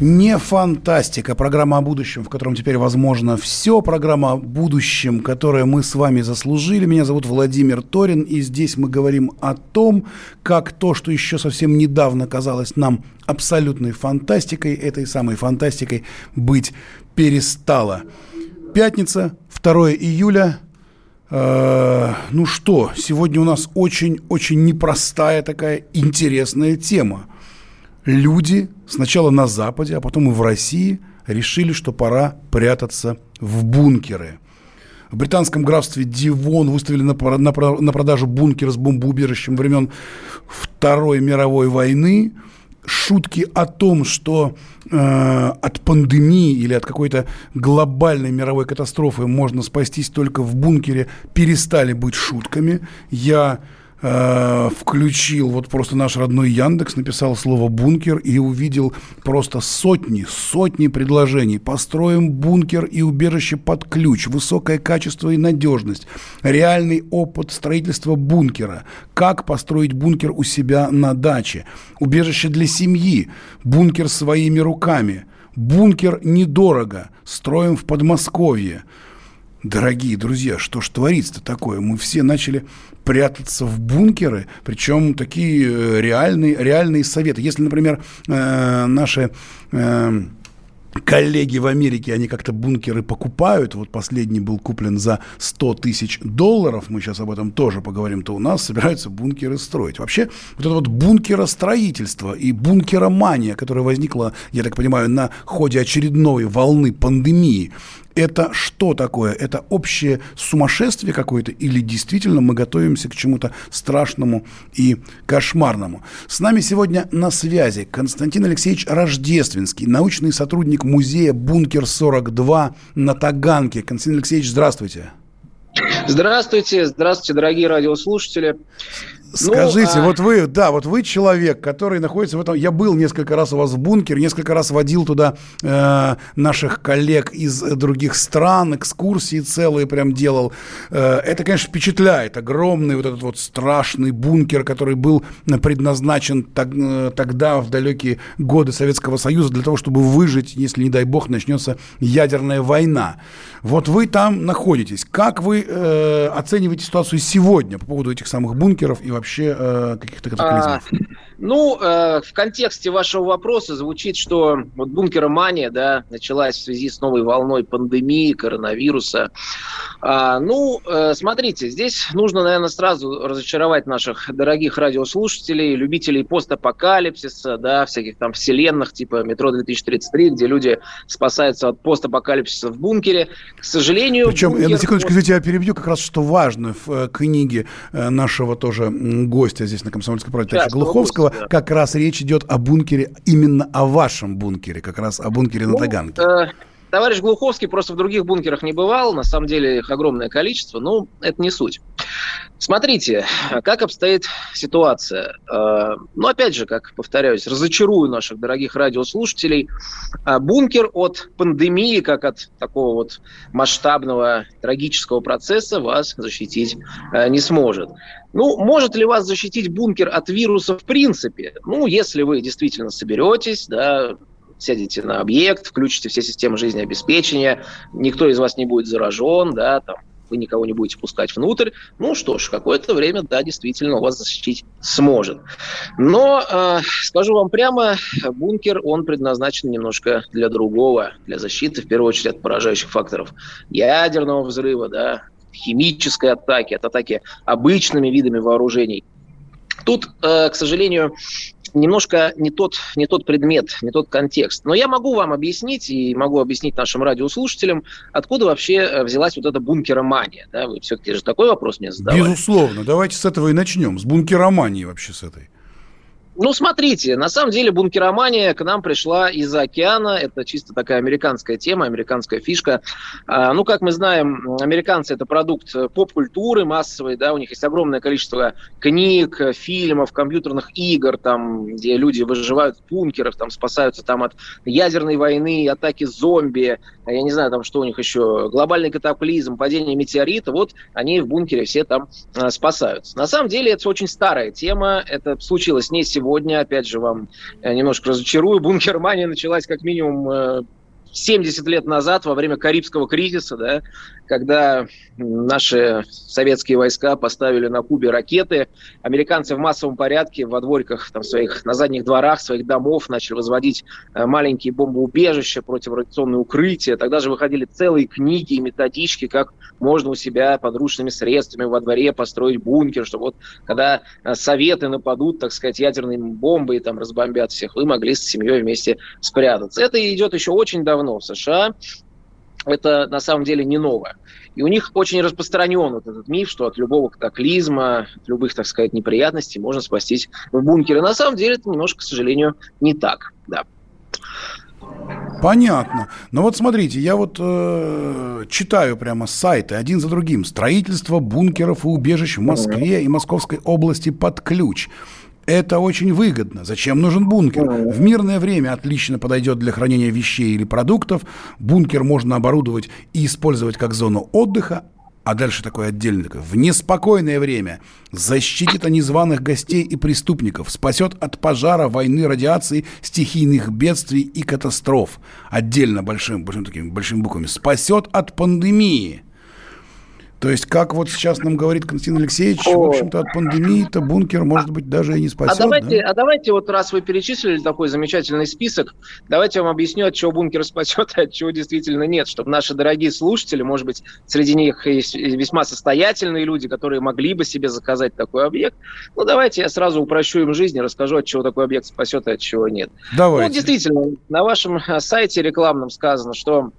Не фантастика. Программа о будущем, в котором теперь возможно все. Программа о будущем, которое мы с вами заслужили. Меня зовут Владимир Торин, и здесь мы говорим о том, как то, что еще совсем недавно казалось нам абсолютной фантастикой, этой самой фантастикой быть перестало. Пятница, 2 июля. Э, ну что, сегодня у нас очень-очень непростая такая интересная тема – люди сначала на Западе, а потом и в России решили, что пора прятаться в бункеры. В британском графстве Дивон выставили на, на, на продажу бункер с бомбоубежищем времен Второй мировой войны. Шутки о том, что э, от пандемии или от какой-то глобальной мировой катастрофы можно спастись только в бункере, перестали быть шутками. Я Э, включил вот просто наш родной Яндекс, написал слово «бункер» и увидел просто сотни, сотни предложений. Построим бункер и убежище под ключ, высокое качество и надежность, реальный опыт строительства бункера, как построить бункер у себя на даче, убежище для семьи, бункер своими руками, бункер недорого, строим в Подмосковье – Дорогие друзья, что ж творится-то такое? Мы все начали прятаться в бункеры, причем такие э, реальные, реальные советы. Если, например, э, наши э, коллеги в Америке, они как-то бункеры покупают. Вот последний был куплен за 100 тысяч долларов. Мы сейчас об этом тоже поговорим. То у нас собираются бункеры строить. Вообще, вот это вот бункеростроительство и бункеромания, которая возникла, я так понимаю, на ходе очередной волны пандемии, это что такое? Это общее сумасшествие какое-то или действительно мы готовимся к чему-то страшному и кошмарному? С нами сегодня на связи Константин Алексеевич Рождественский, научный сотрудник музея «Бункер-42» на Таганке. Константин Алексеевич, здравствуйте. Здравствуйте, здравствуйте, дорогие радиослушатели. Скажите, ну, а... вот вы, да, вот вы человек, который находится в этом. Я был несколько раз у вас в бункере, несколько раз водил туда э, наших коллег из других стран, экскурсии целые прям делал. Э, это, конечно, впечатляет. Огромный вот этот вот страшный бункер, который был предназначен так, э, тогда, в далекие годы Советского Союза, для того, чтобы выжить, если, не дай бог, начнется ядерная война. Вот вы там находитесь. Как вы э, оцениваете ситуацию сегодня по поводу этих самых бункеров и вообще э, каких-то катаклизмов? А, ну, э, в контексте вашего вопроса звучит, что вот бункеромания, да, началась в связи с новой волной пандемии, коронавируса. А, ну, э, смотрите, здесь нужно, наверное, сразу разочаровать наших дорогих радиослушателей, любителей постапокалипсиса, да, всяких там вселенных типа «Метро 2033», где люди спасаются от постапокалипсиса в бункере. К сожалению... Причем, бункер... я на секундочку, извините, я перебью, как раз что важно в э, книге э, нашего тоже гостя здесь на «Комсомольской правде», Сейчас, Глуховского, да. как раз речь идет о бункере, именно о вашем бункере, как раз о бункере ну, на Таганке. Э, товарищ Глуховский просто в других бункерах не бывал, на самом деле их огромное количество, но это не суть. Смотрите, как обстоит ситуация. Э, ну, опять же, как повторяюсь, разочарую наших дорогих радиослушателей. Э, бункер от пандемии, как от такого вот масштабного трагического процесса, вас защитить э, не сможет. Ну, может ли вас защитить бункер от вируса в принципе? Ну, если вы действительно соберетесь, да, сядете на объект, включите все системы жизнеобеспечения, никто из вас не будет заражен, да, там, вы никого не будете пускать внутрь. Ну что ж, какое-то время, да, действительно, вас защитить сможет. Но, э, скажу вам прямо, бункер, он предназначен немножко для другого, для защиты, в первую очередь, от поражающих факторов ядерного взрыва, да, химической атаки, от атаки обычными видами вооружений. Тут, э, к сожалению, немножко не тот, не тот предмет, не тот контекст. Но я могу вам объяснить и могу объяснить нашим радиослушателям, откуда вообще э, взялась вот эта бункеромания. Да? Вы все-таки же такой вопрос мне задавали. Безусловно. Давайте с этого и начнем. С бункеромании вообще с этой. Ну, смотрите, на самом деле бункеромания к нам пришла из-за океана. Это чисто такая американская тема, американская фишка. А, ну, как мы знаем, американцы – это продукт поп-культуры массовой, да, у них есть огромное количество книг, фильмов, компьютерных игр, там, где люди выживают в бункерах, там, спасаются там от ядерной войны, атаки зомби, я не знаю, там, что у них еще, глобальный катаклизм, падение метеорита, вот они в бункере все там а, спасаются. На самом деле, это очень старая тема, это случилось не сегодня, сегодня, опять же, вам э, немножко разочарую, бункермания началась как минимум 70 э, лет назад, во время Карибского кризиса, да, когда наши советские войска поставили на Кубе ракеты, американцы в массовом порядке во двориках там, своих, на задних дворах своих домов начали возводить э, маленькие бомбоубежища, противорадиационные укрытия. Тогда же выходили целые книги и методички, как можно у себя подручными средствами во дворе построить бункер, чтобы вот когда э, советы нападут, так сказать, ядерной бомбой там разбомбят всех, вы могли с семьей вместе спрятаться. Это идет еще очень давно в США это на самом деле не новое. И у них очень распространен вот этот миф, что от любого катаклизма, от любых, так сказать, неприятностей можно спастись в бункере. На самом деле это немножко, к сожалению, не так. Да. Понятно. Но вот смотрите, я вот э, читаю прямо сайты один за другим. Строительство бункеров и убежищ в Москве и Московской области под ключ. Это очень выгодно. Зачем нужен бункер? В мирное время отлично подойдет для хранения вещей или продуктов. Бункер можно оборудовать и использовать как зону отдыха, а дальше такое отдельное, такое, в неспокойное время защитит от незваных гостей и преступников, спасет от пожара, войны, радиации, стихийных бедствий и катастроф. Отдельно большим, большим такими большими буквами. Спасет от пандемии. То есть, как вот сейчас нам говорит Константин Алексеевич, О. в общем-то, от пандемии-то бункер, может быть, даже и не спасет. А давайте, да? а давайте вот раз вы перечислили такой замечательный список, давайте я вам объясню, от чего бункер спасет, а от чего действительно нет, чтобы наши дорогие слушатели, может быть, среди них есть весьма состоятельные люди, которые могли бы себе заказать такой объект. Ну, давайте я сразу упрощу им жизнь и расскажу, от чего такой объект спасет, а от чего нет. Давайте. Ну, действительно, на вашем сайте рекламном сказано, что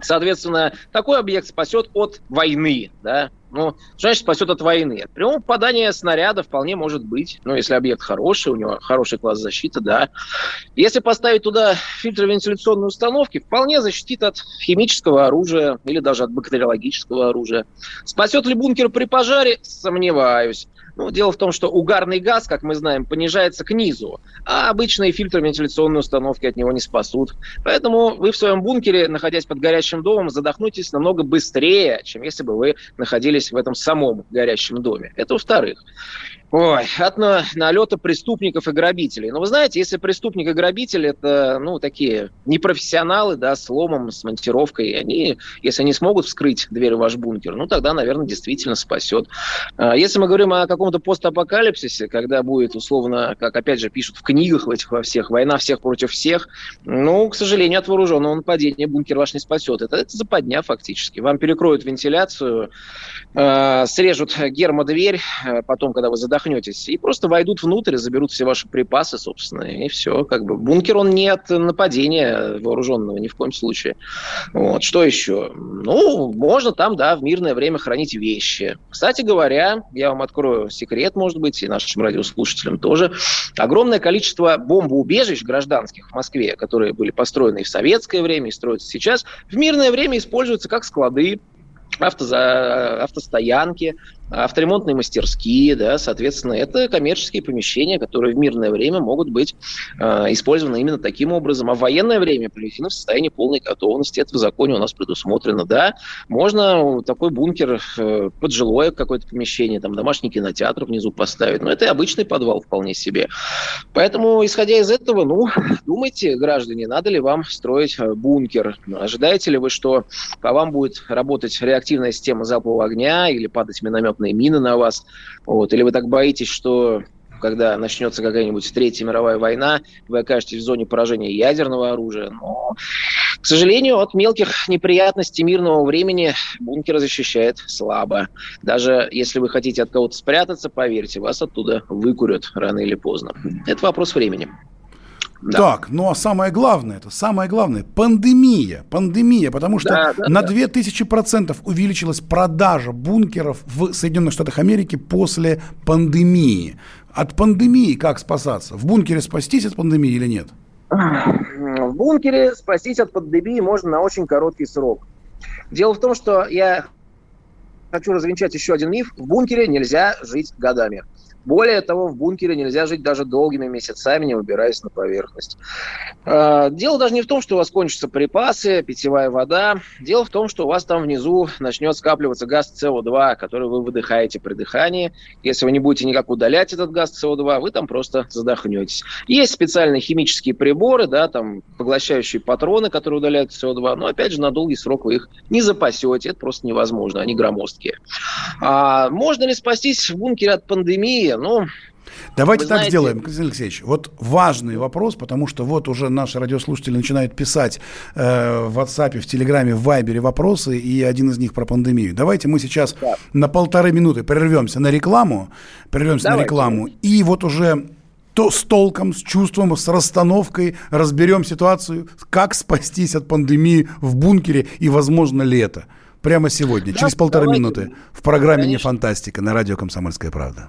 Соответственно, такой объект спасет от войны, да, ну, что значит спасет от войны? От прямого попадания снаряда вполне может быть. Ну, если объект хороший, у него хороший класс защиты, да. Если поставить туда фильтры вентиляционной установки, вполне защитит от химического оружия или даже от бактериологического оружия. Спасет ли бункер при пожаре? Сомневаюсь. Ну, дело в том, что угарный газ, как мы знаем, понижается к низу, а обычные фильтры вентиляционной установки от него не спасут. Поэтому вы в своем бункере, находясь под горящим домом, задохнетесь намного быстрее, чем если бы вы находились в этом самом горящем доме. Это во-вторых. Ой, от на, налета преступников и грабителей. Но вы знаете, если преступник и грабитель это, ну, такие непрофессионалы, да, с ломом, с монтировкой, они, если они смогут вскрыть дверь в ваш бункер, ну, тогда, наверное, действительно спасет. А если мы говорим о каком-то постапокалипсисе, когда будет, условно, как опять же пишут в книгах в этих во всех, война всех против всех, ну, к сожалению, от вооруженного нападения бункер ваш не спасет. Это, это западня фактически. Вам перекроют вентиляцию, э, срежут гермодверь, э, потом, когда вы задохнетесь, задохнетесь. И просто войдут внутрь, заберут все ваши припасы, собственно, и все. Как бы бункер, он не от нападения вооруженного ни в коем случае. Вот. Что еще? Ну, можно там, да, в мирное время хранить вещи. Кстати говоря, я вам открою секрет, может быть, и нашим радиослушателям тоже. Огромное количество бомбоубежищ гражданских в Москве, которые были построены и в советское время, и строятся сейчас, в мирное время используются как склады, автоза... автостоянки, авторемонтные мастерские, да, соответственно, это коммерческие помещения, которые в мирное время могут быть э, использованы именно таким образом, а в военное время приведены в состоянии полной готовности. Это в законе у нас предусмотрено, да. Можно такой бункер э, под жилое какое-то помещение, там домашний кинотеатр внизу поставить, но это и обычный подвал вполне себе. Поэтому, исходя из этого, ну, думайте, граждане, надо ли вам строить э, бункер. Ожидаете ли вы, что по вам будет работать реактивная система залпового огня или падать миномет минометные мины на вас. Вот. Или вы так боитесь, что когда начнется какая-нибудь Третья мировая война, вы окажетесь в зоне поражения ядерного оружия. Но, к сожалению, от мелких неприятностей мирного времени бункер защищает слабо. Даже если вы хотите от кого-то спрятаться, поверьте, вас оттуда выкурят рано или поздно. Это вопрос времени. Да. Так, ну а самое главное, это самое главное, пандемия, пандемия, потому что да, да, на да. 2000% увеличилась продажа бункеров в Соединенных Штатах Америки после пандемии. От пандемии как спасаться? В бункере спастись от пандемии или нет? В бункере спастись от пандемии можно на очень короткий срок. Дело в том, что я хочу развенчать еще один миф. В бункере нельзя жить годами. Более того, в бункере нельзя жить даже долгими месяцами, не выбираясь на поверхность. А, дело даже не в том, что у вас кончатся припасы, питьевая вода. Дело в том, что у вас там внизу начнет скапливаться газ СО2, который вы выдыхаете при дыхании. Если вы не будете никак удалять этот газ СО2, вы там просто задохнетесь. Есть специальные химические приборы, да, там поглощающие патроны, которые удаляют СО2, но опять же на долгий срок вы их не запасете, это просто невозможно, они громоздкие. А можно ли спастись в бункере от пандемии? Ну... Давайте так знаете... сделаем, Константин Алексеевич. Вот важный вопрос, потому что вот уже наши радиослушатели начинают писать э, в WhatsApp, в Телеграме, в Вайбере вопросы, и один из них про пандемию. Давайте мы сейчас да. на полторы минуты прервемся на рекламу, прервемся Давайте. на рекламу, и вот уже то с толком, с чувством, с расстановкой разберем ситуацию, как спастись от пандемии в бункере и, возможно, лето. Прямо сегодня, да, через полторы давайте. минуты, в программе Конечно. «Не фантастика» на радио «Комсомольская правда».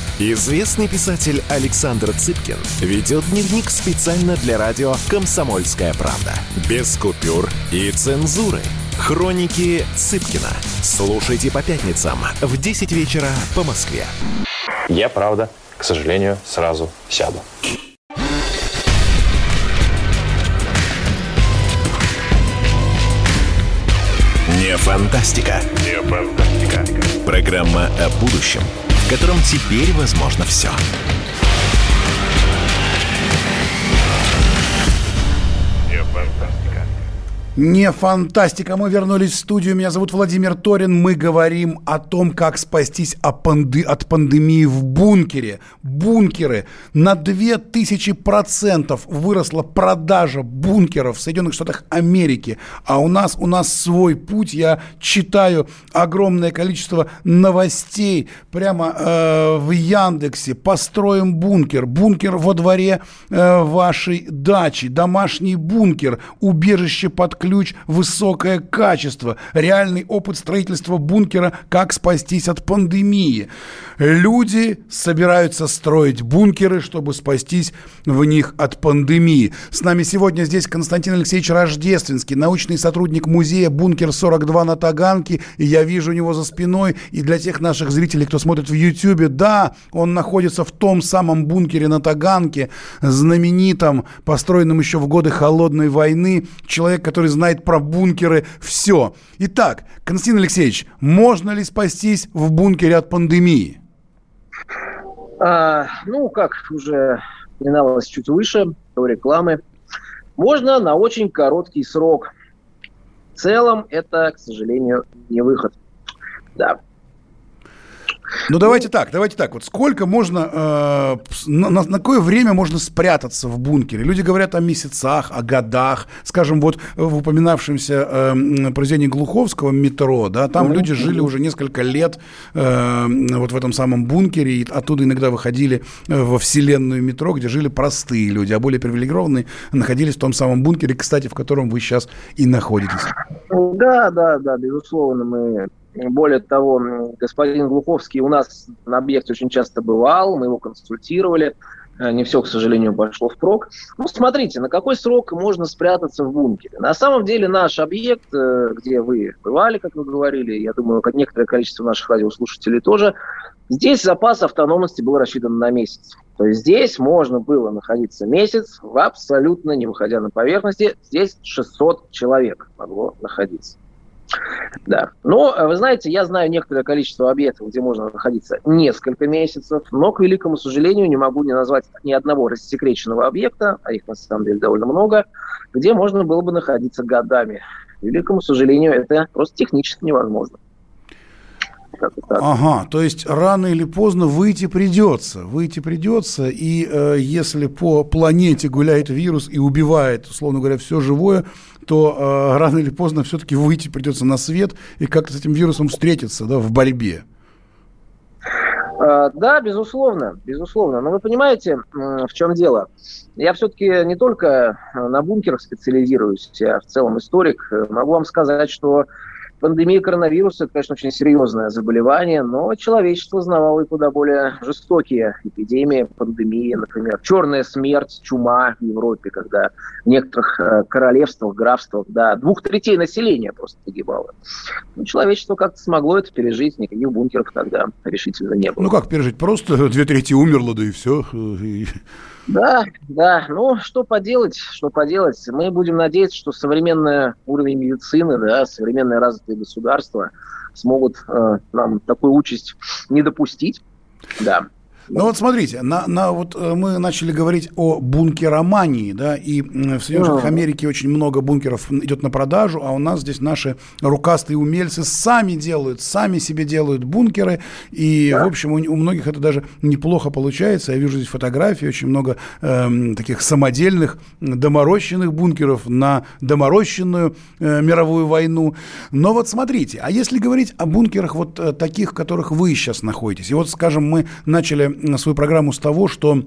Известный писатель Александр Цыпкин ведет дневник специально для радио «Комсомольская правда». Без купюр и цензуры. Хроники Цыпкина. Слушайте по пятницам в 10 вечера по Москве. Я, правда, к сожалению, сразу сяду. Не фантастика. Не фантастика. Программа о будущем, котором теперь возможно все. Не фантастика. Мы вернулись в студию. Меня зовут Владимир Торин. Мы говорим о том, как спастись от пандемии в бункере. Бункеры. На 2000% выросла продажа бункеров в Соединенных Штатах Америки. А у нас, у нас свой путь. Я читаю огромное количество новостей прямо э, в Яндексе. Построим бункер. Бункер во дворе э, вашей дачи. Домашний бункер. Убежище под ключ высокое качество, реальный опыт строительства бункера, как спастись от пандемии. Люди собираются строить бункеры, чтобы спастись в них от пандемии. С нами сегодня здесь Константин Алексеевич Рождественский, научный сотрудник музея «Бункер-42» на Таганке. И я вижу у него за спиной. И для тех наших зрителей, кто смотрит в Ютьюбе, да, он находится в том самом бункере на Таганке, знаменитом, построенном еще в годы Холодной войны. Человек, который знает про бункеры все. Итак, Константин Алексеевич, можно ли спастись в бункере от пандемии? А, ну, как уже упоминалось чуть выше, до рекламы, можно на очень короткий срок. В целом это, к сожалению, не выход. Да. Ну давайте так, давайте так. Вот сколько можно, э, на, на, какое время можно спрятаться в бункере? Люди говорят о месяцах, о годах. Скажем, вот в упоминавшемся э, произведении Глуховского «Метро», да, там mm-hmm. люди жили уже несколько лет э, вот в этом самом бункере, и оттуда иногда выходили э, во вселенную метро, где жили простые люди, а более привилегированные находились в том самом бункере, кстати, в котором вы сейчас и находитесь. Да, да, да, безусловно, мы более того, господин Глуховский у нас на объекте очень часто бывал, мы его консультировали. Э, не все, к сожалению, пошло впрок. Ну, смотрите, на какой срок можно спрятаться в бункере. На самом деле наш объект, э, где вы бывали, как вы говорили, я думаю, как некоторое количество наших радиослушателей тоже, здесь запас автономности был рассчитан на месяц. То есть здесь можно было находиться месяц, абсолютно не выходя на поверхности. Здесь 600 человек могло находиться. Да. Но, э, вы знаете, я знаю некоторое количество объектов, где можно находиться несколько месяцев, но, к великому сожалению, не могу не назвать ни одного рассекреченного объекта, а их на самом деле довольно много, где можно было бы находиться годами. К великому сожалению, это просто технически невозможно. Ага, то есть рано или поздно выйти придется, выйти придется, и э, если по планете гуляет вирус и убивает, условно говоря, все живое, то э, рано или поздно все-таки выйти придется на свет и как-то с этим вирусом встретиться, да, в борьбе. А, да, безусловно, безусловно. Но вы понимаете, в чем дело? Я все-таки не только на бункерах специализируюсь, я в целом историк. Могу вам сказать, что Пандемия коронавируса – это, конечно, очень серьезное заболевание, но человечество знавало и куда более жестокие эпидемии, пандемии, например, черная смерть, чума в Европе, когда в некоторых э, королевствах, графствах, да, двух третей населения просто погибало. Но человечество как-то смогло это пережить, никаких бункеров тогда решительно не было. Ну как пережить? Просто две трети умерло, да и все. Да, да. Ну, что поделать, что поделать. Мы будем надеяться, что современный уровень медицины, да, современное развитое государство смогут э, нам такую участь не допустить. Да. Ну вот смотрите, на, на, вот э, мы начали говорить о бункеромании, да, и в Соединенных Штатах Америки очень много бункеров идет на продажу, а у нас здесь наши рукастые умельцы сами делают, сами себе делают бункеры, и, да. в общем, у, у многих это даже неплохо получается. Я вижу здесь фотографии, очень много э, таких самодельных, доморощенных бункеров на доморощенную э, мировую войну. Но вот смотрите, а если говорить о бункерах вот э, таких, в которых вы сейчас находитесь, и вот, скажем, мы начали свою программу с того, что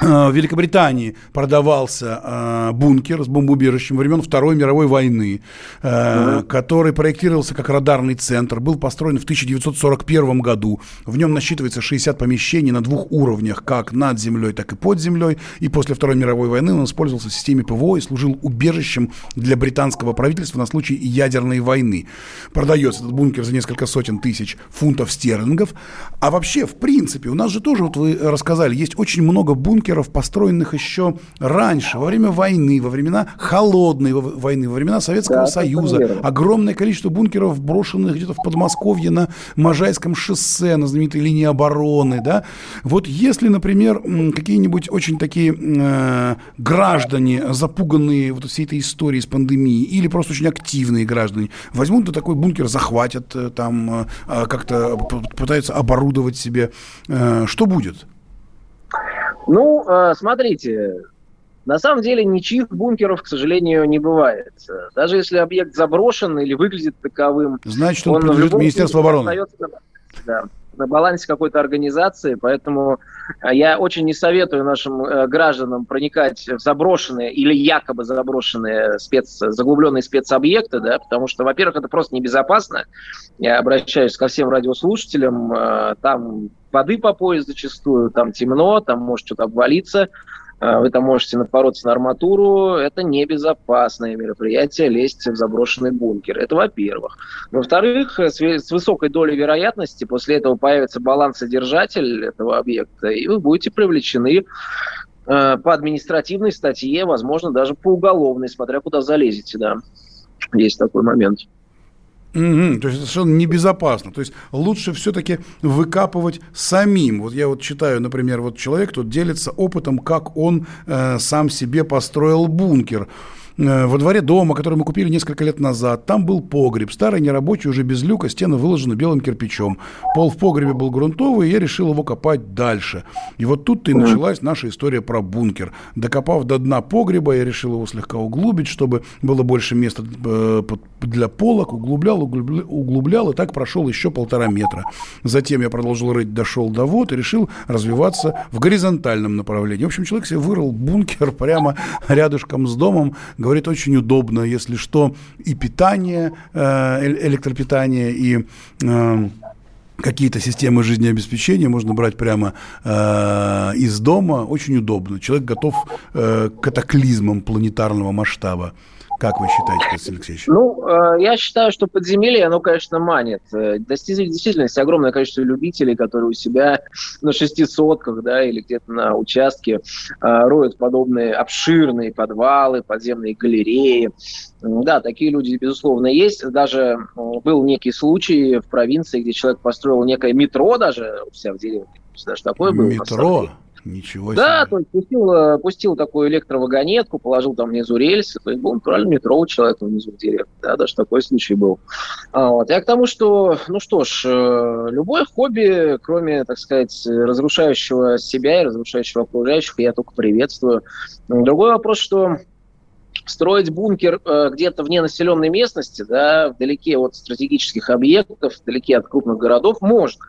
в Великобритании продавался э, бункер с бомбоубежищем времен Второй мировой войны, э, угу. который проектировался как радарный центр, был построен в 1941 году. В нем насчитывается 60 помещений на двух уровнях, как над землей, так и под землей. И после Второй мировой войны он использовался в системе ПВО и служил убежищем для британского правительства на случай ядерной войны. Продается этот бункер за несколько сотен тысяч фунтов стерлингов. А вообще, в принципе, у нас же тоже, вот вы рассказали, есть очень много бункеров, бункеров, построенных еще раньше, во время войны, во времена холодной войны, во времена Советского да, Союза. Огромное количество бункеров, брошенных где-то в Подмосковье на Можайском шоссе, на знаменитой линии обороны. Да? Вот если, например, какие-нибудь очень такие э, граждане, запуганные вот всей этой историей с пандемией, или просто очень активные граждане, возьмут да такой бункер, захватят, э, там э, а, как-то пытаются оборудовать себе, э, что будет? Ну, э, смотрите, на самом деле ничьих бункеров, к сожалению, не бывает. Даже если объект заброшен или выглядит таковым, значит, он, он принадлежит Министерству обороны. На, да, на балансе какой-то организации, поэтому э, я очень не советую нашим э, гражданам проникать в заброшенные или якобы заброшенные спец, заглубленные спецобъекты, да, потому что, во-первых, это просто небезопасно. Я обращаюсь ко всем радиослушателям, там воды по пояс зачастую, там темно, там может что-то обвалиться, вы там можете напороться на арматуру, это небезопасное мероприятие, лезть в заброшенный бункер. Это во-первых. Во-вторых, с высокой долей вероятности после этого появится балансодержатель этого объекта, и вы будете привлечены а, по административной статье, возможно, даже по уголовной, смотря куда залезете, да. Есть такой момент. Угу, то есть совершенно небезопасно. То есть лучше все-таки выкапывать самим. Вот я вот читаю, например, вот человек тут делится опытом, как он э, сам себе построил бункер. Э, во дворе дома, который мы купили несколько лет назад. Там был погреб, старый, нерабочий, уже без люка, стены выложены белым кирпичом. Пол в погребе был грунтовый, и я решил его копать дальше. И вот тут-то и началась наша история про бункер. Докопав до дна погреба, я решил его слегка углубить, чтобы было больше места э, для полок, углублял, углублял, углублял, и так прошел еще полтора метра. Затем я продолжил рыть, дошел до вод и решил развиваться в горизонтальном направлении. В общем, человек себе вырыл бункер прямо рядышком с домом, говорит, очень удобно, если что, и питание, э, электропитание, и э, какие-то системы жизнеобеспечения можно брать прямо э, из дома, очень удобно. Человек готов э, к катаклизмам планетарного масштаба. Как вы считаете, Константин Алексеевич? Ну, э, я считаю, что подземелье, оно, конечно, манит. Э, действительно, есть огромное количество любителей, которые у себя на шестисотках, да, или где-то на участке э, роют подобные обширные подвалы, подземные галереи. Да, такие люди, безусловно, есть. Даже был некий случай в провинции, где человек построил некое метро даже у себя в деревне. Даже такое было. Метро? Ничего себе. Да, то есть пустил, э, пустил такую электровагонетку, положил там внизу рельсы, то есть был натурально метро у человека внизу в деревне. Да, даже такой случай был. А, вот. Я к тому, что, ну что ж, э, любое хобби, кроме, так сказать, разрушающего себя и разрушающего окружающих, я только приветствую. Другой вопрос, что строить бункер э, где-то вне населенной местности, да, вдалеке от стратегических объектов, вдалеке от крупных городов, можно.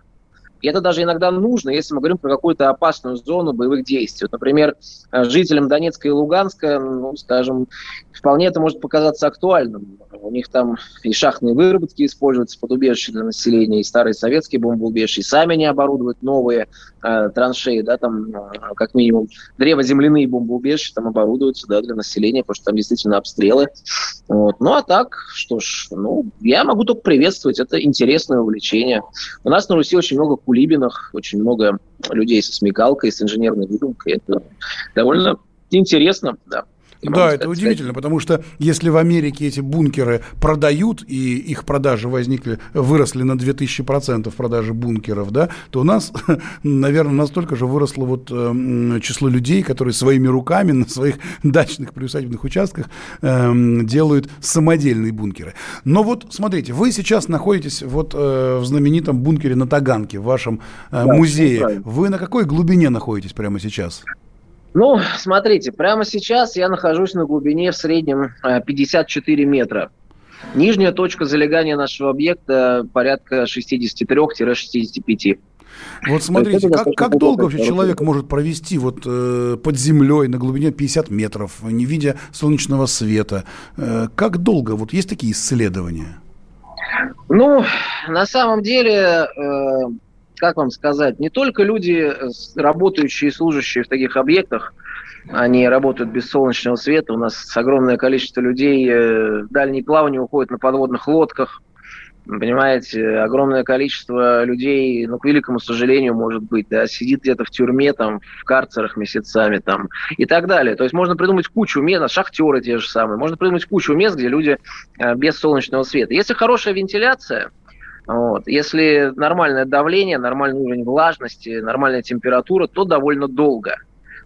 И это даже иногда нужно, если мы говорим про какую-то опасную зону боевых действий. Вот, например, э, жителям Донецка и Луганска, ну, скажем, вполне это может показаться актуальным. У них там и шахтные выработки используются под убежище для населения, и старые советские бомбоубежища, и сами не оборудуют новые э, траншеи, да, там, э, как минимум, древоземляные бомбоубежища там оборудуются, да, для населения, потому что там действительно обстрелы. Вот. Ну, а так, что ж, ну, я могу только приветствовать, это интересное увлечение. У нас на Руси очень много кулибинах, очень много людей со смекалкой, с инженерной выдумкой. Это довольно интересно, да. Да, это удивительно, потому что если в Америке эти бункеры продают, и их продажи возникли, выросли на 2000% продажи бункеров, да, то у нас, наверное, настолько же выросло вот э, число людей, которые своими руками на своих дачных приусадебных участках э, делают самодельные бункеры. Но вот, смотрите, вы сейчас находитесь вот э, в знаменитом бункере на Таганке, в вашем э, да, музее. Вы на какой глубине находитесь прямо сейчас? Ну, смотрите, прямо сейчас я нахожусь на глубине в среднем 54 э, метра. Нижняя точка залегания нашего объекта порядка 63-65. Вот смотрите, как, как долго вообще человек может провести вот э, под землей на глубине 50 метров, не видя солнечного света? Э, как долго? Вот есть такие исследования? Ну, на самом деле, э, как вам сказать, не только люди, э, работающие и служащие в таких объектах, они работают без солнечного света. У нас огромное количество людей э, в дальние плавания уходят на подводных лодках. Понимаете, огромное количество людей, ну, к великому сожалению, может быть, да, сидит где-то в тюрьме, там, в карцерах месяцами, там, и так далее. То есть можно придумать кучу мест, шахтеры те же самые, можно придумать кучу мест, где люди э, без солнечного света. Если хорошая вентиляция, вот. Если нормальное давление, нормальный уровень влажности, нормальная температура, то довольно долго.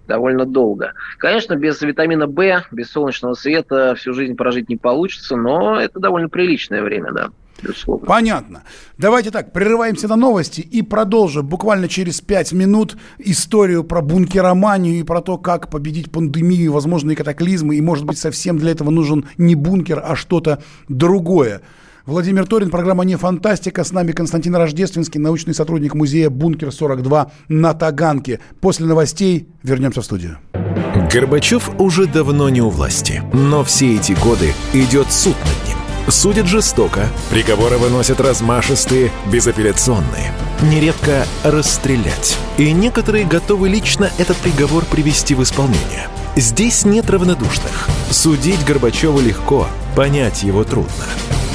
Довольно долго. Конечно, без витамина В, без солнечного света всю жизнь прожить не получится, но это довольно приличное время, да. Безусловно. Понятно. Давайте так, прерываемся на новости и продолжим буквально через пять минут историю про бункероманию и про то, как победить пандемию, возможные катаклизмы. И, может быть, совсем для этого нужен не бункер, а что-то другое. Владимир Торин, программа «Не фантастика». С нами Константин Рождественский, научный сотрудник музея «Бункер-42» на Таганке. После новостей вернемся в студию. Горбачев уже давно не у власти, но все эти годы идет суд над ним. Судят жестоко, приговоры выносят размашистые, безапелляционные. Нередко расстрелять. И некоторые готовы лично этот приговор привести в исполнение. Здесь нет равнодушных. Судить Горбачева легко, понять его трудно.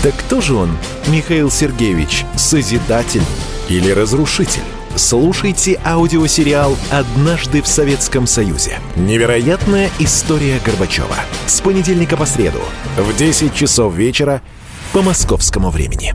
Так кто же он, Михаил Сергеевич, созидатель или разрушитель? Слушайте аудиосериал «Однажды в Советском Союзе». Невероятная история Горбачева. С понедельника по среду в 10 часов вечера по московскому времени.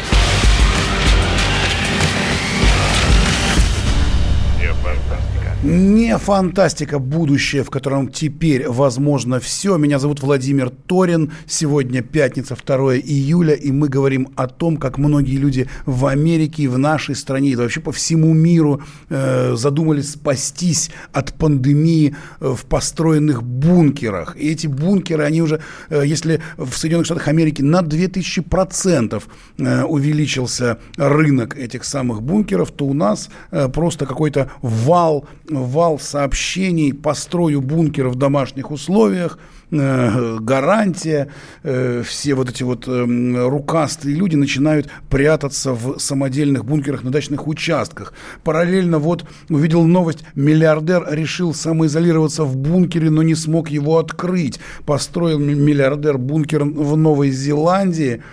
Не фантастика, будущее, в котором теперь возможно все. Меня зовут Владимир Торин. Сегодня пятница, 2 июля, и мы говорим о том, как многие люди в Америке в нашей стране, и вообще по всему миру э, задумались спастись от пандемии э, в построенных бункерах. И эти бункеры, они уже, э, если в Соединенных Штатах Америки на 2000% э, увеличился рынок этих самых бункеров, то у нас э, просто какой-то вал вал сообщений «построю бункер в домашних условиях», Э, гарантия, э, все вот эти вот э, рукастые люди начинают прятаться в самодельных бункерах на дачных участках. Параллельно вот увидел новость, миллиардер решил самоизолироваться в бункере, но не смог его открыть. Построил миллиардер бункер в Новой Зеландии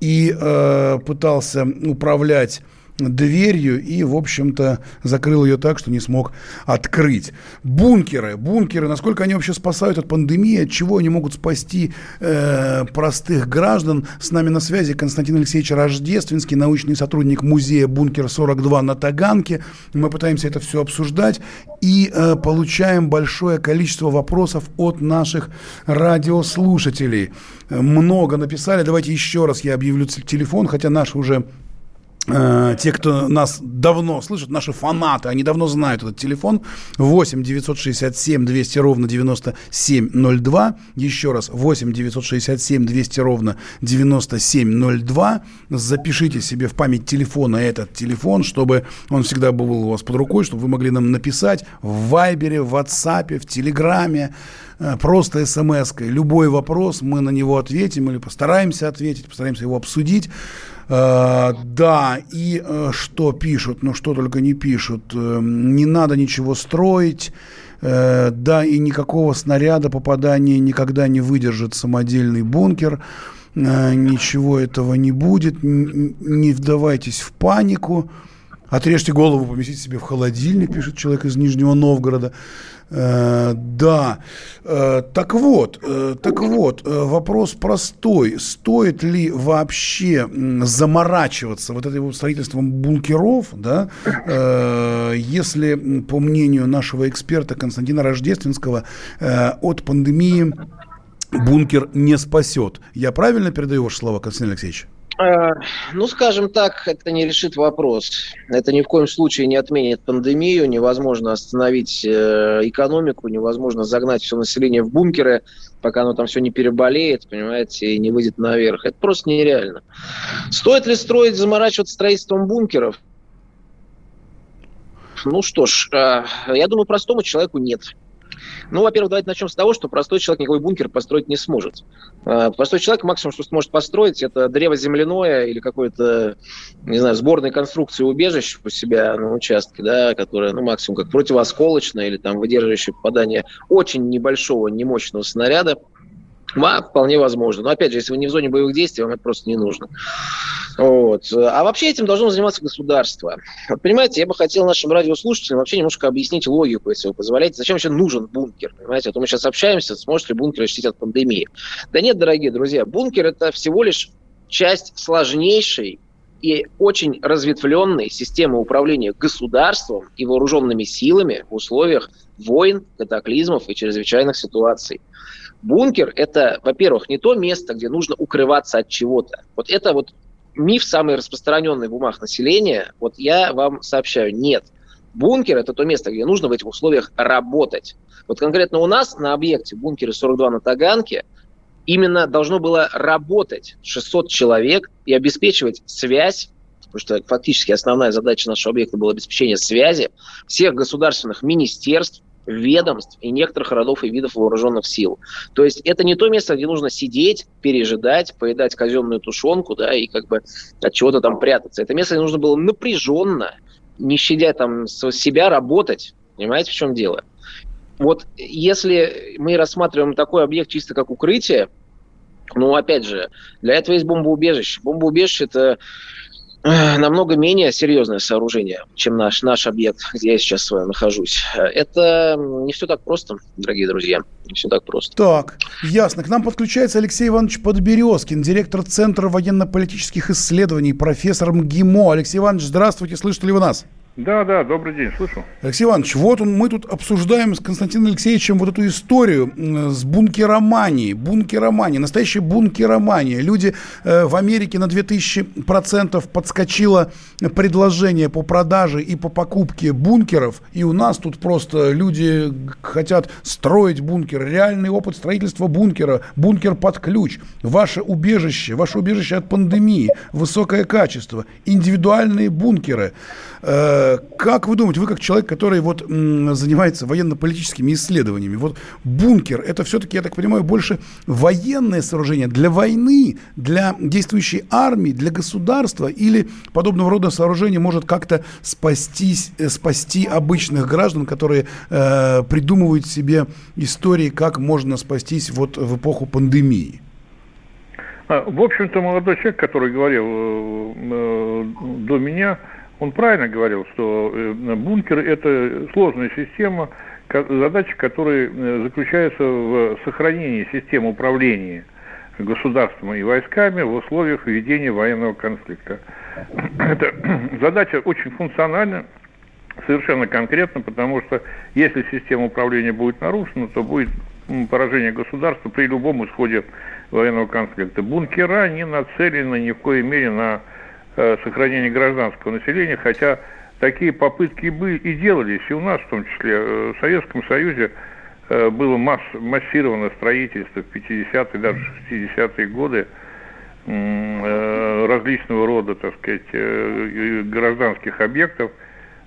и э, пытался управлять дверью и, в общем-то, закрыл ее так, что не смог открыть. Бункеры, бункеры, насколько они вообще спасают от пандемии, от чего они могут спасти э, простых граждан. С нами на связи Константин Алексеевич Рождественский, научный сотрудник музея «Бункер-42» на Таганке. Мы пытаемся это все обсуждать и э, получаем большое количество вопросов от наших радиослушателей. Много написали. Давайте еще раз я объявлю телефон, хотя наш уже те, кто нас давно слышат, наши фанаты, они давно знают этот телефон. 8 967 200 ровно 9702. Еще раз, 8 967 200 ровно 9702. Запишите себе в память телефона этот телефон, чтобы он всегда был у вас под рукой, чтобы вы могли нам написать в Вайбере, в WhatsApp, в Телеграме, э, просто смс-кой. Любой вопрос, мы на него ответим или постараемся ответить, постараемся его обсудить. Э, да, и э, что пишут, ну что только не пишут. Э, не надо ничего строить. Да, и никакого снаряда попадания никогда не выдержит самодельный бункер. Ничего этого не будет. Не вдавайтесь в панику. Отрежьте голову, поместите себе в холодильник, пишет человек из Нижнего Новгорода. Э, да. Э, так вот, э, так вот, э, вопрос простой. Стоит ли вообще заморачиваться вот этим строительством бункеров, да, э, если, по мнению нашего эксперта Константина Рождественского, э, от пандемии бункер не спасет? Я правильно передаю ваши слова, Константин Алексеевич? Э, ну, скажем так, это не решит вопрос. Это ни в коем случае не отменит пандемию, невозможно остановить э, экономику, невозможно загнать все население в бункеры, пока оно там все не переболеет, понимаете, и не выйдет наверх. Это просто нереально. Стоит ли строить, заморачиваться строительством бункеров? Ну что ж, э, я думаю, простому человеку нет. Ну, во-первых, давайте начнем с того, что простой человек никакой бункер построить не сможет. А, простой человек максимум, что сможет построить, это древо земляное или какое-то, не знаю, сборной конструкции убежищ у себя на участке, да, которое, ну, максимум как противоосколочное или там выдерживающее попадание очень небольшого, немощного снаряда – да, вполне возможно. Но опять же, если вы не в зоне боевых действий, вам это просто не нужно. Вот. А вообще этим должно заниматься государство. Вот, понимаете, я бы хотел нашим радиослушателям вообще немножко объяснить логику, если вы позволяете. Зачем вообще нужен бункер? Понимаете, а то мы сейчас общаемся, сможет ли бункер защитить от пандемии. Да нет, дорогие друзья, бункер это всего лишь часть сложнейшей и очень разветвленной системы управления государством и вооруженными силами в условиях войн, катаклизмов и чрезвычайных ситуаций. Бункер – это, во-первых, не то место, где нужно укрываться от чего-то. Вот это вот миф, самый распространенный в умах населения. Вот я вам сообщаю, нет. Бункер – это то место, где нужно в этих условиях работать. Вот конкретно у нас на объекте бункере 42 на Таганке именно должно было работать 600 человек и обеспечивать связь потому что фактически основная задача нашего объекта была обеспечение связи всех государственных министерств, ведомств и некоторых родов и видов вооруженных сил. То есть это не то место, где нужно сидеть, пережидать, поедать казенную тушенку, да, и как бы от чего-то там прятаться. Это место, где нужно было напряженно, не щадя там себя, работать. Понимаете, в чем дело? Вот если мы рассматриваем такой объект чисто как укрытие, ну, опять же, для этого есть бомбоубежище. Бомбоубежище – это намного менее серьезное сооружение, чем наш, наш объект, где я сейчас с вами нахожусь. Это не все так просто, дорогие друзья. Не все так просто. Так, ясно. К нам подключается Алексей Иванович Подберезкин, директор Центра военно-политических исследований, профессор МГИМО. Алексей Иванович, здравствуйте, слышите ли вы нас? Да, да, добрый день, слышу. Алексей Иванович, вот он, мы тут обсуждаем с Константином Алексеевичем вот эту историю с бункероманией. Бункеромания, настоящая бункеромания. Люди э, в Америке на 2000% подскочило предложение по продаже и по покупке бункеров. И у нас тут просто люди хотят строить бункер. Реальный опыт строительства бункера. Бункер под ключ. Ваше убежище, ваше убежище от пандемии. Высокое качество. Индивидуальные бункеры. Э, как вы думаете, вы как человек, который вот занимается военно-политическими исследованиями, вот бункер, это все-таки, я так понимаю, больше военное сооружение для войны, для действующей армии, для государства, или подобного рода сооружение может как-то спастись, э, спасти обычных граждан, которые э, придумывают себе истории, как можно спастись вот в эпоху пандемии? А, в общем-то, молодой человек, который говорил э, э, до меня, он правильно говорил, что э, бункер – это сложная система, задача которой заключается в сохранении системы управления государством и войсками в условиях ведения военного конфликта. Эта задача очень функциональна, совершенно конкретно, потому что если система управления будет нарушена, то будет поражение государства при любом исходе военного конфликта. Бункера не нацелены ни в коей мере на э, сохранение гражданского населения, хотя такие попытки были и делались, и у нас в том числе. Э, в Советском Союзе э, было масс, массированное строительство в 50-е, даже 60-е годы различного рода, так сказать, гражданских объектов.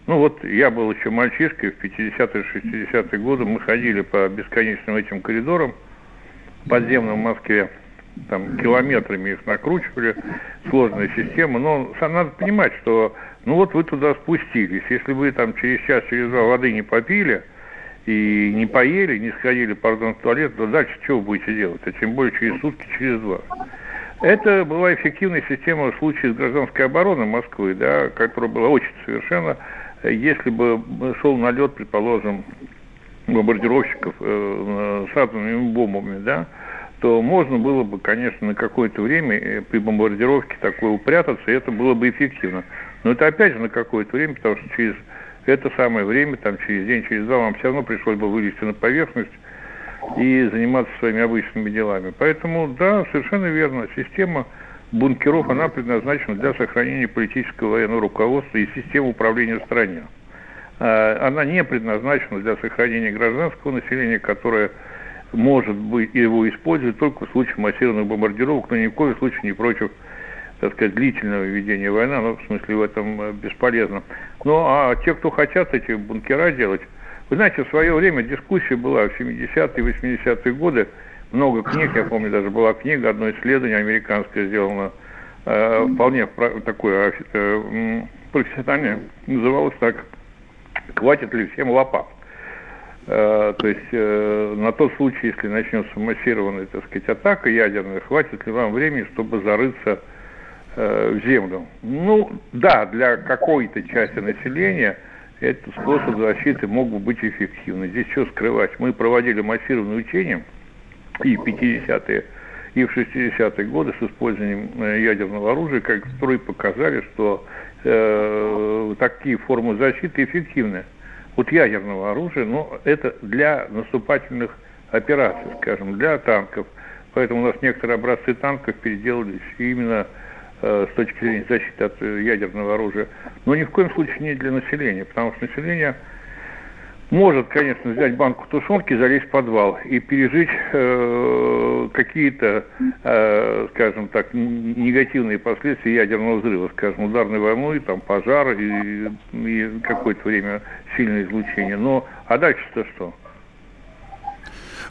Ну вот я был еще мальчишкой, в 50-е, 60-е годы мы ходили по бесконечным этим коридорам, подземном в Москве, там километрами их накручивали, сложная система, но надо понимать, что ну вот вы туда спустились, если вы там через час, через два воды не попили, и не поели, не сходили, пардон, в туалет, то дальше что вы будете делать? А тем более через сутки, через два. Это была эффективная система в случае с гражданской обороны Москвы, да, которая была очень совершенно. Если бы шел налет, предположим, бомбардировщиков э, с атомными бомбами, да, то можно было бы, конечно, на какое-то время э, при бомбардировке такое упрятаться, и это было бы эффективно. Но это опять же на какое-то время, потому что через это самое время, там через день, через два, вам все равно пришлось бы вылезти на поверхность и заниматься своими обычными делами. Поэтому, да, совершенно верно, система бункеров, она предназначена для сохранения политического военного руководства и системы управления в стране. А, она не предназначена для сохранения гражданского населения, которое может быть его использовать только в случае массированных бомбардировок, но ни в коем случае не против так сказать, длительного ведения войны, оно в смысле в этом э, бесполезно. Ну, а те, кто хотят эти бункера делать, вы знаете, в свое время дискуссия была в 70-е, 80-е годы, много книг, я помню, даже была книга, одно исследование американское сделано, э, вполне такое э, профессиональное, называлось так хватит ли всем лопат. Э, то есть э, на тот случай, если начнется массированная, так сказать, атака ядерная, хватит ли вам времени, чтобы зарыться э, в землю? Ну, да, для какой-то части населения этот способ защиты мог бы быть эффективным. Здесь что скрывать? Мы проводили массированные учения и в 50-е, и в 60-е годы с использованием ядерного оружия, которые показали, что э, такие формы защиты эффективны от ядерного оружия, но это для наступательных операций, скажем, для танков. Поэтому у нас некоторые образцы танков переделались именно э, с точки зрения защиты от э, ядерного оружия. Но ни в коем случае не для населения, потому что население может, конечно, взять банку тушенки, залезть в подвал и пережить э, какие-то, э, скажем так, негативные последствия ядерного взрыва, скажем, ударной волной, там пожар и, и какое-то время сильное излучение. Но а дальше-то что?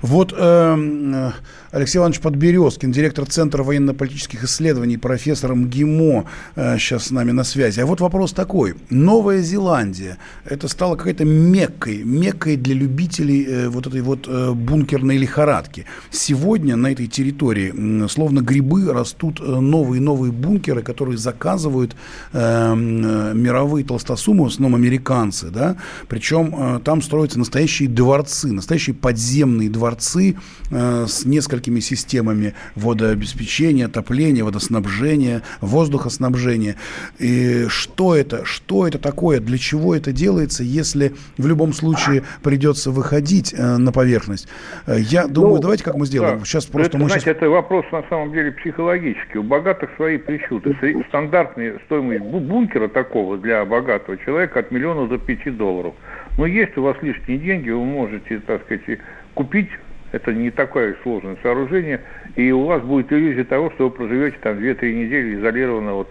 Вот э, Алексей Иванович Подберезкин, директор Центра военно-политических исследований, профессор МГИМО, э, сейчас с нами на связи. А вот вопрос такой. Новая Зеландия, это стало какой-то меккой, меккой для любителей э, вот этой вот э, бункерной лихорадки. Сегодня на этой территории, э, словно грибы, растут новые-новые бункеры, которые заказывают э, мировые толстосумы, в основном американцы, да, причем э, там строятся настоящие дворцы, настоящие подземные дворцы, дворцы э, с несколькими системами водообеспечения, отопления, водоснабжения, воздухоснабжения. И что это? Что это такое? Для чего это делается, если в любом случае придется выходить э, на поверхность? Э, я думаю, ну, давайте как мы сделаем. Да. Сейчас просто это, мы знаете, сейчас... это вопрос на самом деле психологический. У богатых свои причуды. Стандартная стоимость бункера такого для богатого человека от миллиона до пяти долларов. Но есть у вас лишние деньги, вы можете, так сказать, купить это не такое сложное сооружение, и у вас будет иллюзия того, что вы проживете там 2-3 недели изолированно от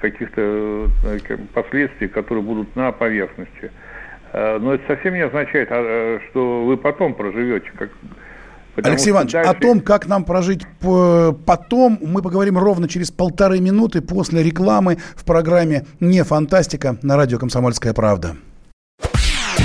каких-то последствий, которые будут на поверхности. Но это совсем не означает, а, что вы потом проживете, как Потому Алексей Иванович, дальше... о том, как нам прожить потом, мы поговорим ровно через полторы минуты после рекламы в программе «Не фантастика» на радио «Комсомольская правда».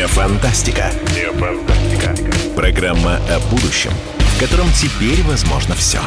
Не фантастика. Не фантастика. Программа о будущем, в котором теперь возможно все.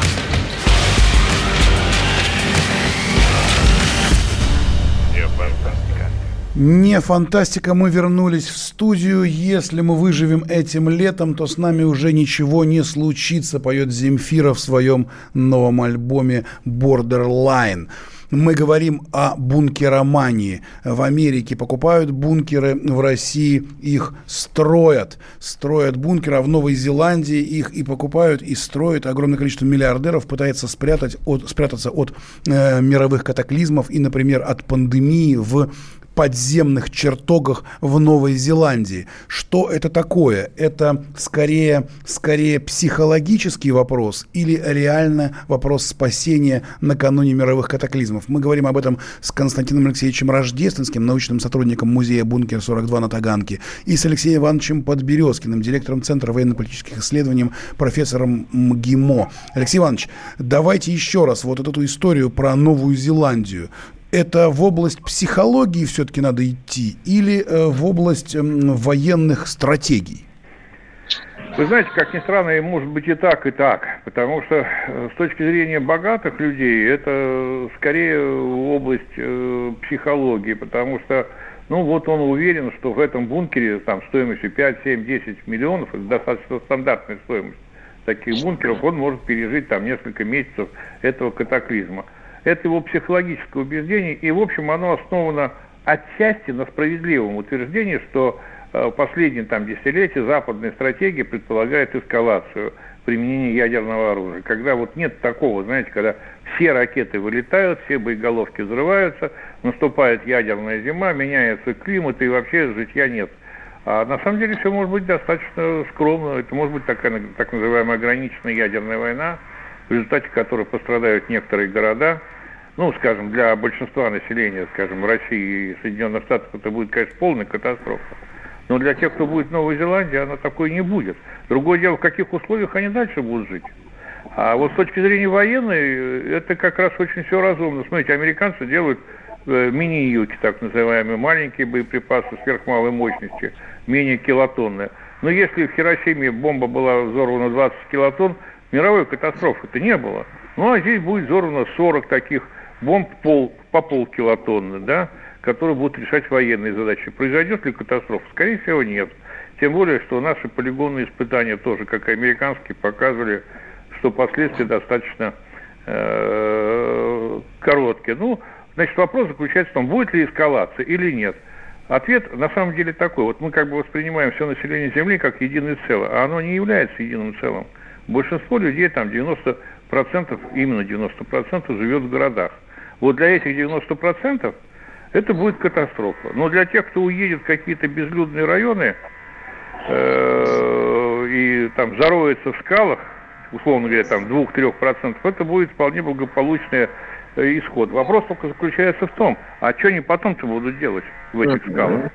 Не фантастика. Не фантастика, мы вернулись в студию. Если мы выживем этим летом, то с нами уже ничего не случится, поет Земфира в своем новом альбоме Borderline. Мы говорим о бункеромании. В Америке покупают бункеры, в России их строят. Строят бункеры, а в Новой Зеландии их и покупают, и строят. Огромное количество миллиардеров пытается спрятать от, спрятаться от э, мировых катаклизмов и, например, от пандемии в подземных чертогах в Новой Зеландии. Что это такое? Это скорее, скорее психологический вопрос или реально вопрос спасения накануне мировых катаклизмов? Мы говорим об этом с Константином Алексеевичем Рождественским, научным сотрудником музея «Бункер-42» на Таганке, и с Алексеем Ивановичем Подберезкиным, директором Центра военно-политических исследований, профессором МГИМО. Алексей Иванович, давайте еще раз вот эту историю про Новую Зеландию это в область психологии все-таки надо идти или э, в область военных стратегий? Вы знаете, как ни странно, может быть и так, и так. Потому что э, с точки зрения богатых людей, это скорее область э, психологии. Потому что, ну вот он уверен, что в этом бункере там стоимостью 5, 7, 10 миллионов, это достаточно стандартная стоимость таких бункеров, он может пережить там несколько месяцев этого катаклизма. Это его психологическое убеждение, и, в общем, оно основано отчасти на справедливом утверждении, что э, в последние там, десятилетия западная стратегия предполагает эскалацию применения ядерного оружия. Когда вот нет такого, знаете, когда все ракеты вылетают, все боеголовки взрываются, наступает ядерная зима, меняется климат и вообще житья нет. А на самом деле все может быть достаточно скромно. Это может быть такая так называемая ограниченная ядерная война, в результате которой пострадают некоторые города, ну, скажем, для большинства населения, скажем, России и Соединенных Штатов это будет, конечно, полная катастрофа. Но для тех, кто будет в Новой Зеландии, она такой не будет. Другое дело, в каких условиях они дальше будут жить. А вот с точки зрения военной, это как раз очень все разумно. Смотрите, американцы делают э, мини-юки, так называемые, маленькие боеприпасы сверхмалой мощности, менее килотонные. Но если в Хиросиме бомба была взорвана 20 килотонн, мировой катастрофы-то не было. Ну, а здесь будет взорвано 40 таких бомб пол, по полкилотонны, да, которые будут решать военные задачи. Произойдет ли катастрофа? Скорее всего, нет. Тем более, что наши полигонные испытания тоже, как и американские, показывали, что последствия достаточно э, короткие. Ну, значит, вопрос заключается в том, будет ли эскалация или нет. Ответ на самом деле такой. Вот мы как бы воспринимаем все население Земли как единое целое, а оно не является единым целым. Большинство людей, там 90%, именно 90% живет в городах. Вот для этих 90% это будет катастрофа. Но для тех, кто уедет в какие-то безлюдные районы э, и там зароется в скалах, условно говоря, там 2-3%, это будет вполне благополучный э, исход. Вопрос только заключается в том, а что они потом-то будут делать в этих скалах?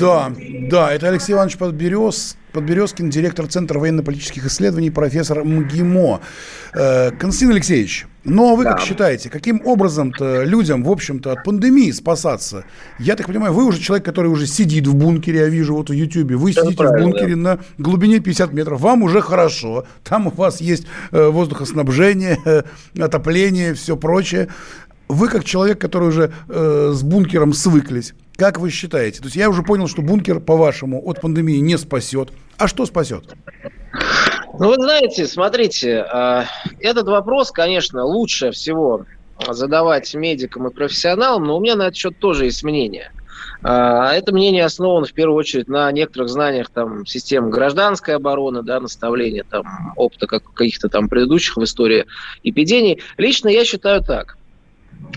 Да, да, это Алексей Иванович Подберез, Подберезкин, директор Центра военно-политических исследований, профессор МГИМО. Э, Константин Алексеевич, ну а вы да. как считаете, каким образом-то людям, в общем-то, от пандемии спасаться? Я так понимаю, вы уже человек, который уже сидит в бункере, я вижу вот в Ютьюбе, вы Это сидите в бункере на глубине 50 метров, вам уже хорошо, там у вас есть э, воздухоснабжение, э, отопление, все прочее. Вы как человек, который уже э, с бункером свыклись, как вы считаете? То есть я уже понял, что бункер, по-вашему, от пандемии не спасет. А что спасет? Ну, вы знаете, смотрите, а, этот вопрос, конечно, лучше всего задавать медикам и профессионалам, но у меня на этот счет тоже есть мнение. А, это мнение основано в первую очередь на некоторых знаниях там, систем гражданской обороны, да, наставления там, опыта каких-то там предыдущих в истории эпидемий. Лично я считаю так.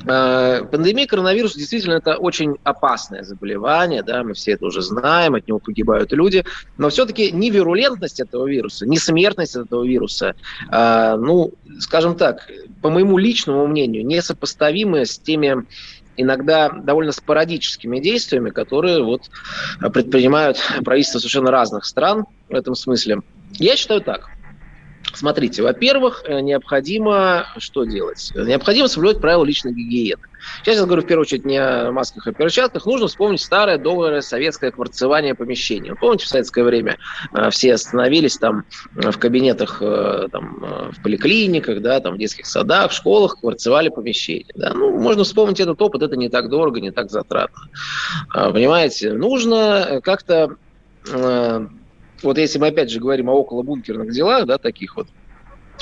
Э, пандемия коронавируса действительно это очень опасное заболевание, да, мы все это уже знаем, от него погибают люди, но все-таки не вирулентность этого вируса, не смертность этого вируса, а, ну, скажем так, по моему личному мнению, несопоставимы с теми иногда довольно спорадическими действиями, которые вот предпринимают правительства совершенно разных стран в этом смысле. Я считаю так. Смотрите, во-первых, э, необходимо что делать? Необходимо соблюдать правила личной гигиены. Сейчас я говорю в первую очередь не о масках и перчатках. Нужно вспомнить старое, доброе советское кварцевание помещений. Помните, в советское время э, все остановились там э, в кабинетах, там, в поликлиниках, да, там, в детских садах, в школах, кварцевали помещения. Да? Ну, можно вспомнить этот опыт, это не так дорого, не так затратно. Понимаете, нужно как-то вот если мы опять же говорим о околобункерных делах, да, таких вот,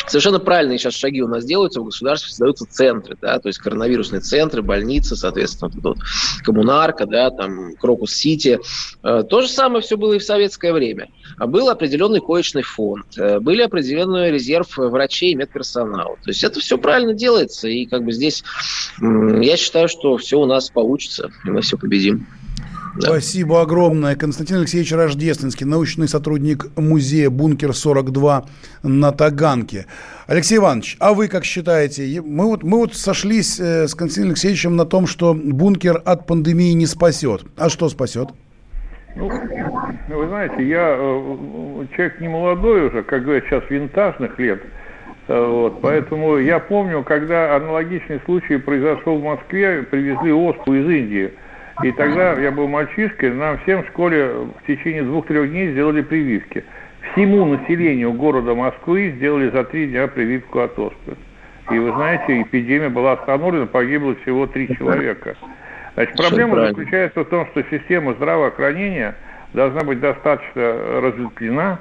Совершенно правильные сейчас шаги у нас делаются, в государстве создаются центры, да, то есть коронавирусные центры, больницы, соответственно, вот, вот, коммунарка, да, там, Крокус-Сити. Э, то же самое все было и в советское время. Был определенный коечный фонд, э, были определенный резерв врачей и медперсонала. То есть это все правильно делается, и как бы здесь я считаю, что все у нас получится, и мы все победим. Да. Спасибо огромное. Константин Алексеевич Рождественский, научный сотрудник музея «Бункер-42» на Таганке. Алексей Иванович, а вы как считаете? Мы вот, мы вот сошлись э, с Константином Алексеевичем на том, что бункер от пандемии не спасет. А что спасет? Ну, вы знаете, я э, человек не молодой уже, как говорят сейчас, винтажных лет. Э, вот, поэтому я помню, когда аналогичный случай произошел в Москве, привезли оспу из Индии – и тогда я был мальчишкой, нам всем в школе в течение двух-трех дней сделали прививки. Всему населению города Москвы сделали за три дня прививку от оспы. И вы знаете, эпидемия была остановлена, погибло всего три человека. Значит, проблема заключается в том, что система здравоохранения должна быть достаточно разветвлена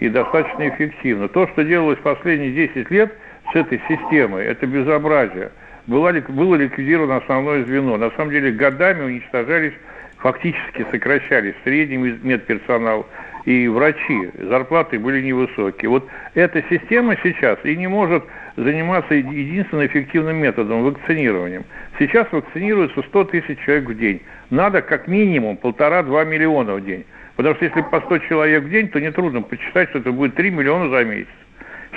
и достаточно эффективна. То, что делалось последние 10 лет с этой системой, это безобразие – было, было ликвидировано основное звено. На самом деле годами уничтожались, фактически сокращались средний медперсонал и врачи. Зарплаты были невысокие. Вот эта система сейчас и не может заниматься единственным эффективным методом – вакцинированием. Сейчас вакцинируется 100 тысяч человек в день. Надо как минимум полтора-два миллиона в день. Потому что если по 100 человек в день, то нетрудно посчитать, что это будет 3 миллиона за месяц.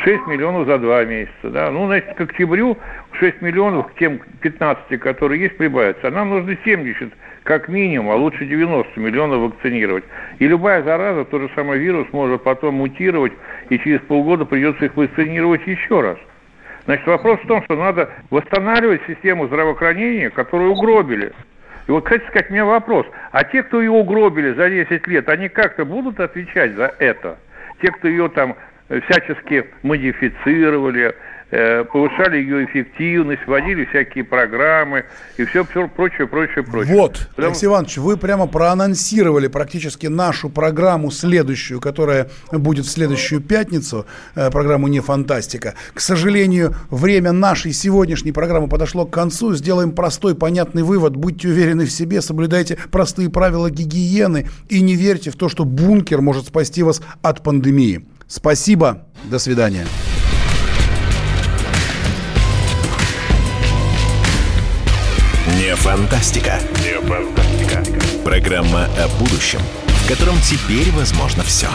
6 миллионов за два месяца. Да? Ну, значит, к октябрю 6 миллионов к тем 15, которые есть, прибавится. А нам нужно 70 как минимум, а лучше 90 миллионов вакцинировать. И любая зараза, тот же самый вирус, может потом мутировать, и через полгода придется их вакцинировать еще раз. Значит, вопрос в том, что надо восстанавливать систему здравоохранения, которую угробили. И вот, кстати сказать, у меня вопрос. А те, кто ее угробили за 10 лет, они как-то будут отвечать за это? Те, кто ее там всячески модифицировали, э, повышали ее эффективность, вводили всякие программы и все, все прочее, прочее, прочее. Вот, Потому... Алексей Иванович, вы прямо проанонсировали практически нашу программу следующую, которая будет в следующую пятницу, э, программу «Не фантастика». К сожалению, время нашей сегодняшней программы подошло к концу. Сделаем простой, понятный вывод. Будьте уверены в себе, соблюдайте простые правила гигиены и не верьте в то, что бункер может спасти вас от пандемии. Спасибо. До свидания. Не фантастика. Не фантастика. Программа о будущем, в котором теперь возможно все.